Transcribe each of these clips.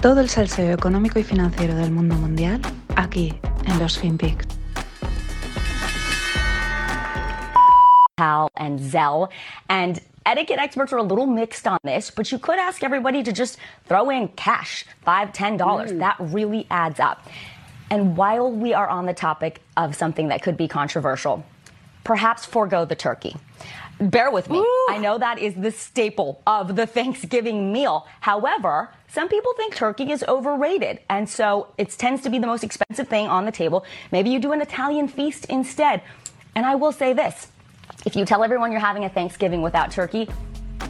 Todo el salseo económico y financiero del mundo mundial aquí en los FinPix. PayPal and Zell And etiquette experts are a little mixed on this, but you could ask everybody to just throw in cash, five, ten dollars. Mm. That really adds up. And while we are on the topic of something that could be controversial, perhaps forego the turkey. Bear with me. I know that is the staple of the Thanksgiving meal. However, some people think turkey is overrated, and so it tends to be the most expensive thing on the table. Maybe you do an Italian feast instead. And I will say this if you tell everyone you're having a Thanksgiving without turkey,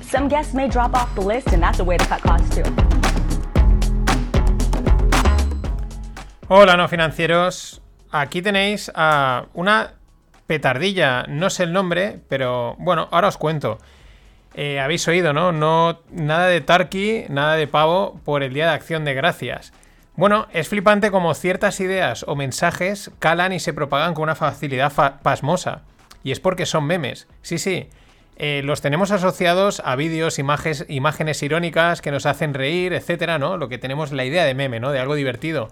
some guests may drop off the list, and that's a way to cut costs too. Hola, no financieros. Aquí tenéis a una petardilla. No sé el nombre, pero bueno, ahora os cuento. Eh, Habéis oído, ¿no? No nada de turkey, nada de pavo por el Día de Acción de Gracias. Bueno, es flipante como ciertas ideas o mensajes calan y se propagan con una facilidad fa- pasmosa. Y es porque son memes. Sí, sí. Eh, los tenemos asociados a vídeos, imágenes, imágenes irónicas que nos hacen reír, etcétera, ¿no? Lo que tenemos la idea de meme, ¿no? De algo divertido.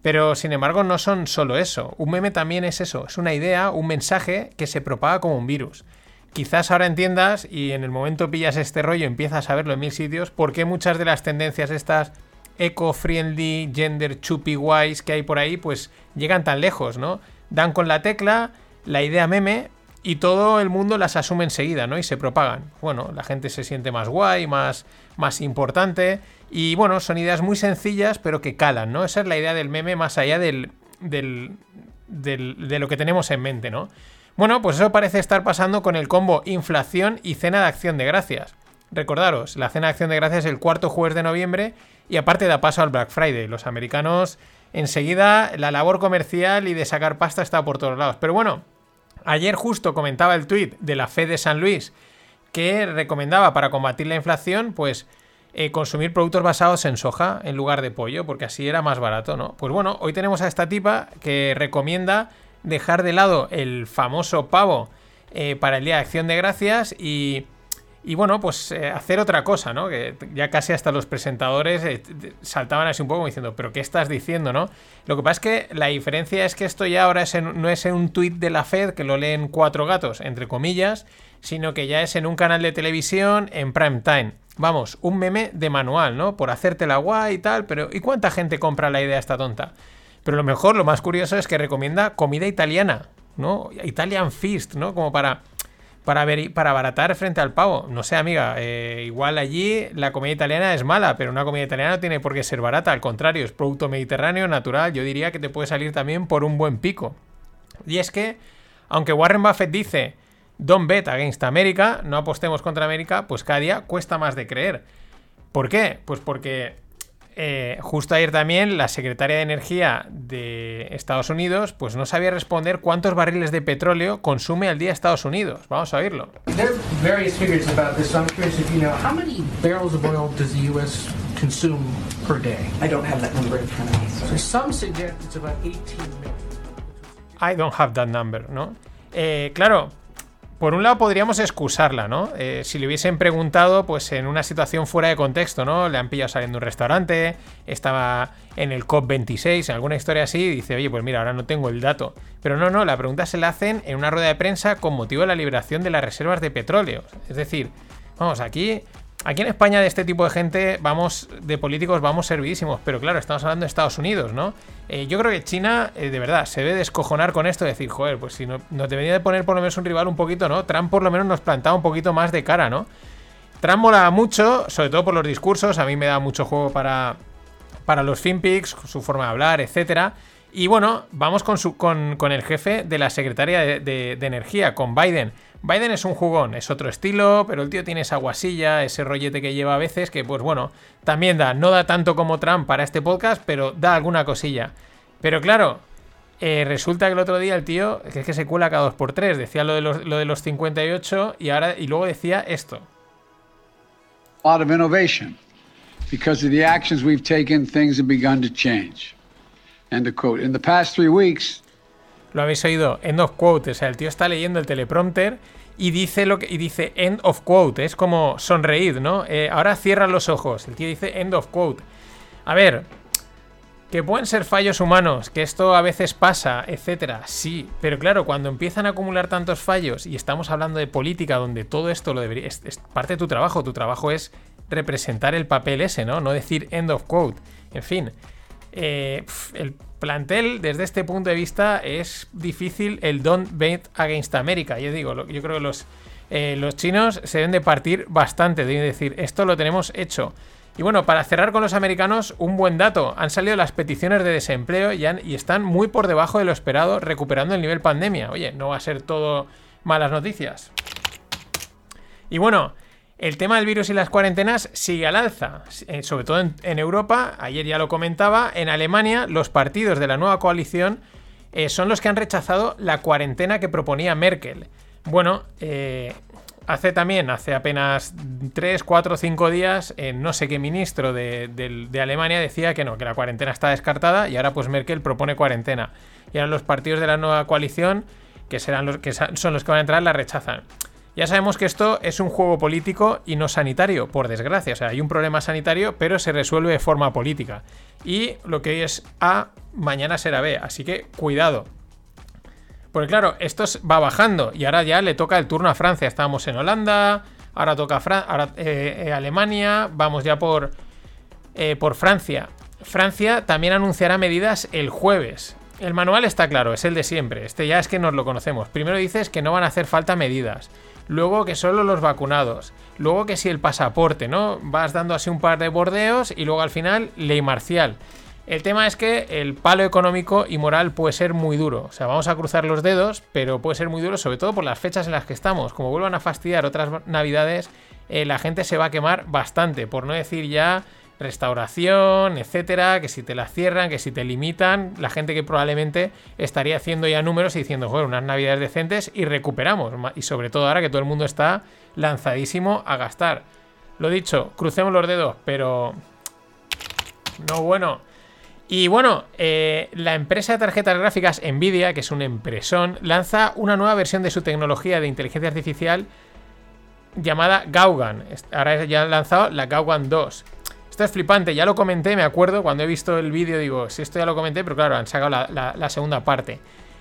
Pero sin embargo no son solo eso. Un meme también es eso. Es una idea, un mensaje que se propaga como un virus. Quizás ahora entiendas y en el momento pillas este rollo empiezas a verlo en mil sitios, por qué muchas de las tendencias estas eco-friendly, gender chuppy wise que hay por ahí, pues llegan tan lejos, ¿no? Dan con la tecla, la idea meme y todo el mundo las asume enseguida, ¿no? Y se propagan. Bueno, la gente se siente más guay, más, más importante. Y bueno, son ideas muy sencillas, pero que calan, ¿no? Esa es la idea del meme más allá del, del- de lo que tenemos en mente, ¿no? Bueno, pues eso parece estar pasando con el combo inflación y cena de acción de gracias. Recordaros, la cena de acción de gracias es el cuarto jueves de noviembre y aparte da paso al Black Friday. Los americanos enseguida la labor comercial y de sacar pasta está por todos lados. Pero bueno, ayer justo comentaba el tuit de la Fed de San Luis que recomendaba para combatir la inflación, pues eh, consumir productos basados en soja en lugar de pollo, porque así era más barato, ¿no? Pues bueno, hoy tenemos a esta tipa que recomienda dejar de lado el famoso pavo eh, para el Día de Acción de Gracias y, y bueno, pues eh, hacer otra cosa, ¿no? Que ya casi hasta los presentadores eh, saltaban así un poco diciendo, pero ¿qué estás diciendo, no? Lo que pasa es que la diferencia es que esto ya ahora es no es en un tuit de la Fed que lo leen cuatro gatos, entre comillas, sino que ya es en un canal de televisión en prime time. Vamos, un meme de manual, ¿no? Por hacerte la guay y tal, pero ¿y cuánta gente compra la idea esta tonta? Pero lo mejor, lo más curioso es que recomienda comida italiana, ¿no? Italian Feast, ¿no? Como para para, ver, para abaratar frente al pavo. No sé, amiga, eh, igual allí la comida italiana es mala, pero una comida italiana no tiene por qué ser barata, al contrario, es producto mediterráneo, natural, yo diría que te puede salir también por un buen pico. Y es que, aunque Warren Buffett dice, don't bet against America, no apostemos contra América, pues cada día cuesta más de creer. ¿Por qué? Pues porque eh, justo ayer también la secretaria de Energía de Estados Unidos pues no sabía responder cuántos barriles de petróleo consume al día Estados Unidos. Vamos a oírlo. There are various figures about this, so I'm curious if you know how many barrels of oil does the U.S. consume per day? I don't have that number in front of me. So Sorry. some suggest it's about 18 million. I don't have that number, ¿no? Eh, claro, por un lado podríamos excusarla, ¿no? Eh, si le hubiesen preguntado, pues en una situación fuera de contexto, ¿no? Le han pillado saliendo de un restaurante, estaba en el COP26, en alguna historia así, y dice, oye, pues mira, ahora no tengo el dato. Pero no, no, la pregunta se la hacen en una rueda de prensa con motivo de la liberación de las reservas de petróleo. Es decir, vamos, aquí Aquí en España de este tipo de gente, vamos, de políticos, vamos servidísimos, pero claro, estamos hablando de Estados Unidos, ¿no? Eh, yo creo que China, eh, de verdad, se debe descojonar con esto, decir, joder, pues si no, nos debería de poner por lo menos un rival un poquito, ¿no? Trump por lo menos nos plantaba un poquito más de cara, ¿no? Trump mola mucho, sobre todo por los discursos, a mí me da mucho juego para, para los FinPix, su forma de hablar, etcétera. Y bueno, vamos con, el jefe de la Secretaría de, Energía, con Biden. Biden es un jugón, es otro estilo, pero el tío tiene esa guasilla, ese rollete que lleva a veces, que pues bueno, también da, no da tanto como Trump para este podcast, pero da alguna cosilla. Pero claro, eh, resulta que el otro día el tío, que es que se cuela cada dos por tres, decía lo de los, lo de los 58 y, ahora, y luego decía esto. of innovation. Because of the actions we've taken, things have begun to change. End of quote. In the past three weeks, Lo habéis oído, end of quote. O sea, el tío está leyendo el teleprompter y dice lo que y dice end of quote. Es como sonreír, ¿no? Eh, ahora cierra los ojos. El tío dice end of quote. A ver, que pueden ser fallos humanos, que esto a veces pasa, etcétera, sí, pero claro, cuando empiezan a acumular tantos fallos y estamos hablando de política donde todo esto lo debería es parte de tu trabajo, tu trabajo es representar el papel ese, ¿no? No decir end of quote. En fin, eh, el plantel desde este punto de vista es difícil el don't bet against America. Yo digo, yo creo que los, eh, los chinos se deben de partir bastante, deben decir, esto lo tenemos hecho. Y bueno, para cerrar con los americanos, un buen dato. Han salido las peticiones de desempleo y están muy por debajo de lo esperado, recuperando el nivel pandemia. Oye, no va a ser todo malas noticias. Y bueno, el tema del virus y las cuarentenas sigue al alza, eh, sobre todo en, Europa. Ayer ya lo comentaba, en Alemania los partidos de la nueva coalición eh, son los que han rechazado la cuarentena que proponía Merkel. Bueno, eh, hace también, hace apenas 3, 4, 5 días, no sé qué ministro de, Alemania decía que no, que la cuarentena está descartada y ahora pues Merkel propone cuarentena. Y ahora los partidos de la nueva coalición, que, son los que van a entrar, la rechazan. Ya sabemos que esto es un juego político y no sanitario, por desgracia. O sea, hay un problema sanitario, pero se resuelve de forma política. Y lo que hoy es A, mañana será B. Así que cuidado. Porque claro, esto es- va bajando y ahora ya le toca el turno a Francia. Estábamos en Holanda, ahora toca eh, eh, Alemania, vamos ya por, eh, por Francia. Francia también anunciará medidas el jueves. El manual está claro, es el de siempre. Este ya es que nos lo conocemos. Primero dices que no van a hacer falta medidas. Luego que solo los vacunados. Luego que si el pasaporte, ¿no? Vas dando así un par de bordeos y luego al final ley marcial. El tema es que el palo económico y moral puede ser muy duro. O sea, vamos a cruzar los dedos, pero puede ser muy duro, sobre todo por las fechas en las que estamos. Como vuelvan a fastidiar otras navidades, eh, la gente se va a quemar bastante, por no decir ya restauración, etcétera, que si te la cierran, que si te limitan, la gente que probablemente estaría haciendo ya números y diciendo, joder, unas navidades decentes y recuperamos. Y sobre todo ahora que todo el mundo está lanzadísimo a gastar. Lo dicho, crucemos los dedos, pero no bueno. Y bueno, eh, la empresa de tarjetas gráficas Nvidia, que es un empresón, lanza una nueva versión de su tecnología de inteligencia artificial llamada Gaugan. Ahora ya han lanzado la Gaugan 2. Esto es flipante, ya lo comenté, me acuerdo, cuando he visto el vídeo digo, si esto ya lo comenté, pero claro, han sacado la, segunda parte.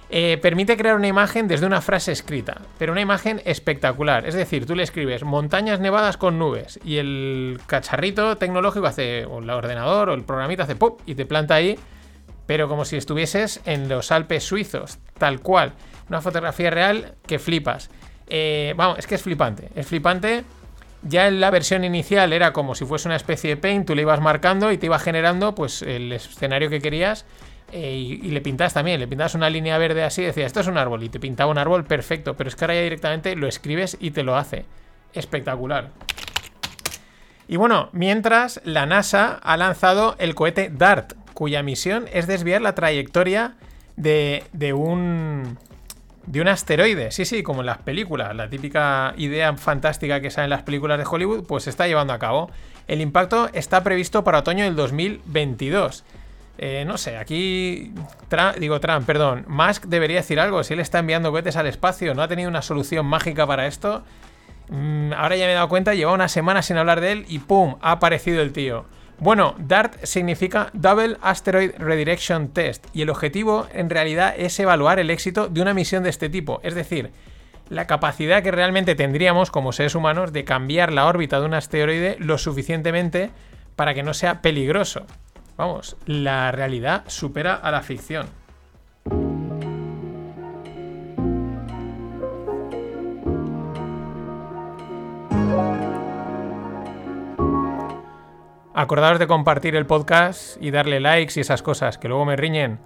Eh, permite crear una imagen desde una frase escrita, pero una imagen espectacular. Es decir, tú le escribes montañas nevadas con nubes y el cacharrito tecnológico hace, o el ordenador o el programita hace pop y te planta ahí, pero como si estuvieses en los Alpes suizos, tal cual. Una fotografía real que flipas. Eh, vamos, es que es flipante, es flipante. Ya en la versión inicial era como si fuese una especie de paint, tú le ibas marcando y te iba generando pues el escenario que querías eh, y, le pintas también, le pintas una línea verde así, decía, esto es un árbol y te pintaba un árbol perfecto, pero es que ahora ya directamente lo escribes y te lo hace. Espectacular. Y bueno, mientras la NASA ha lanzado el cohete DART, cuya misión es desviar la trayectoria de un de un asteroide. Sí, sí, como en las películas. La típica idea fantástica que sale en las películas de Hollywood, pues se está llevando a cabo. El impacto está previsto para otoño del 2022. Eh, no sé, aquí. Digo Trump, perdón. Musk debería decir algo. Si él está enviando cohetes al espacio, no ha tenido una solución mágica para esto. Mm, ahora ya me he dado cuenta, lleva una semana sin hablar de él y ¡pum! Ha aparecido el tío. Bueno, DART significa Double Asteroid Redirection Test y el objetivo en realidad es evaluar el éxito de una misión de este tipo, es decir, la capacidad que realmente tendríamos como seres humanos de cambiar la órbita de un asteroide lo suficientemente para que no sea peligroso. Vamos, la realidad supera a la ficción. Acordaos de compartir el podcast y darle likes y esas cosas, que luego me riñen.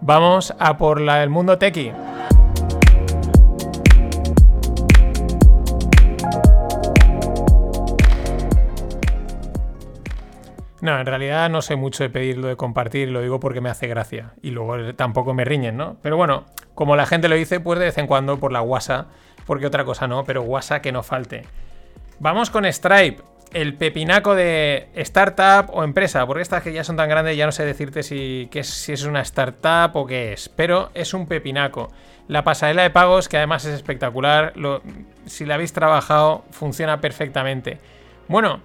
Vamos a por la del mundo tequi. No, en realidad no sé mucho de pedirlo de compartir, lo digo porque me hace gracia. Y luego tampoco me riñen, ¿no? Pero bueno, como la gente lo dice, pues de vez en cuando por la WhatsApp, porque otra cosa no, pero WhatsApp que no falte. Vamos con Stripe, el pepinaco de startup o empresa, porque estas que ya son tan grandes ya no sé decirte si, qué es, si es una startup o qué es, pero es un pepinaco. La pasarela de pagos, que además es espectacular, lo- si la habéis trabajado, funciona perfectamente. Bueno,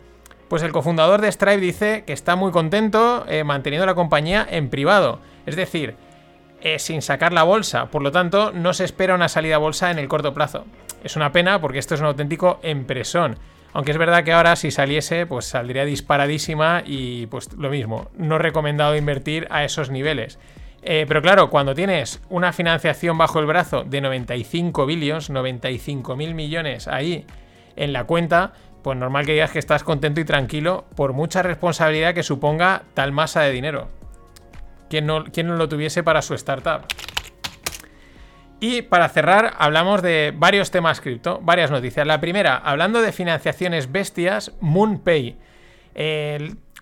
Pues el cofundador de Stripe dice que está muy contento eh, manteniendo la compañía en privado. Es decir, eh, sin sacar la bolsa. Por lo tanto, no se espera una salida a bolsa en el corto plazo. Es una pena porque esto es un auténtico empresón. Aunque es verdad que ahora si saliese, pues saldría disparadísima y pues lo mismo, no recomendado invertir a esos niveles. Eh, pero claro, cuando tienes una financiación bajo el brazo de 95 billions, 95 mil millones ahí en la cuenta, pues normal que digas que estás contento y tranquilo por mucha responsabilidad que suponga tal masa de dinero. ¿Quién no, quién no lo tuviese para su startup? Y para cerrar, hablamos de varios temas cripto, varias noticias. La primera, hablando de financiaciones bestias, MoonPay.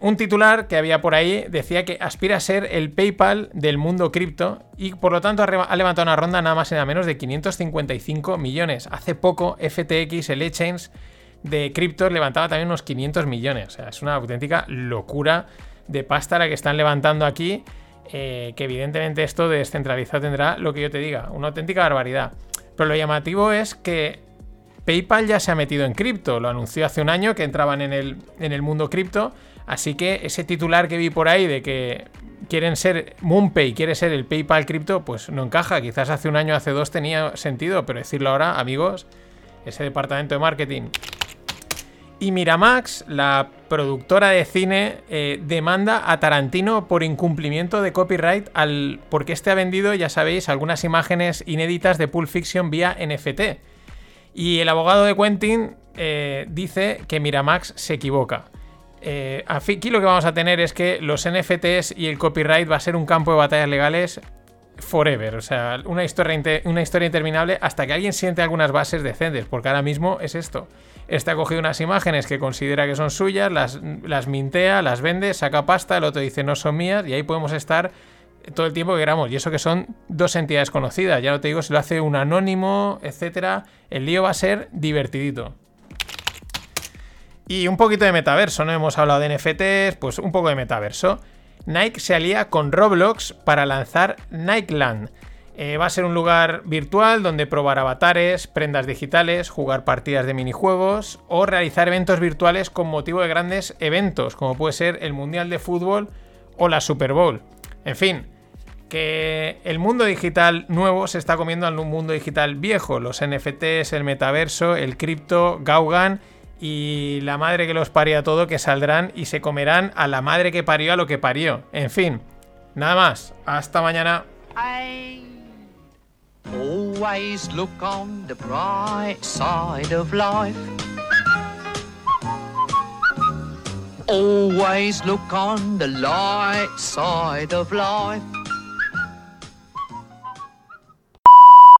un titular que había por ahí decía que aspira a ser el PayPal del mundo cripto y por lo tanto ha levantado una ronda nada más y nada menos de 555 millones. Hace poco FTX, el exchange de cripto, levantaba también unos 500 millones. O sea, es una auténtica locura de pasta la que están levantando aquí. Eh, que evidentemente esto de descentralizado tendrá lo que yo te diga, una auténtica barbaridad. Pero lo llamativo es que PayPal ya se ha metido en cripto, lo anunció hace un año que entraban en el, en el mundo cripto, así que ese titular que vi por ahí de que quieren ser MoonPay, quiere ser el PayPal cripto, pues no encaja, quizás hace un año, hace dos tenía sentido, pero decirlo ahora, amigos, ese departamento de marketing y Miramax, la productora de cine, eh, demanda a Tarantino por incumplimiento de copyright al, porque este ha vendido, ya sabéis, algunas imágenes inéditas de Pulp Fiction vía NFT. Y el abogado de Quentin eh, dice que Miramax se equivoca. Eh, aquí lo que vamos a tener es que los NFTs y el copyright va a ser un campo de batallas legales forever. O sea, una historia, una historia interminable hasta que alguien siente algunas bases decentes, porque ahora mismo es esto. Este ha cogido unas imágenes que considera que son suyas, las, las mintea, las vende, saca pasta, el otro dice no son mías y ahí podemos estar todo el tiempo que queramos. Y eso que son dos entidades conocidas. Ya no te digo si lo hace un anónimo, etcétera. El lío va a ser divertidito. Y un poquito de metaverso, ¿no? Hemos hablado de NFTs, pues un poco de metaverso. Nike se alía con Roblox para lanzar Nikeland. Eh, va a ser un lugar virtual donde probar avatares, prendas digitales, jugar partidas de minijuegos o realizar eventos virtuales con motivo de grandes eventos, como puede ser el Mundial de Fútbol o la Super Bowl. En fin, que el mundo digital nuevo se está comiendo al mundo digital viejo, los NFTs, el metaverso, el cripto, Gaugan y la madre que los parió a todo que saldrán y se comerán a la madre que parió a lo que parió. En fin, nada más. Hasta mañana. Always look on the bright side of life. Always look on the light side of life.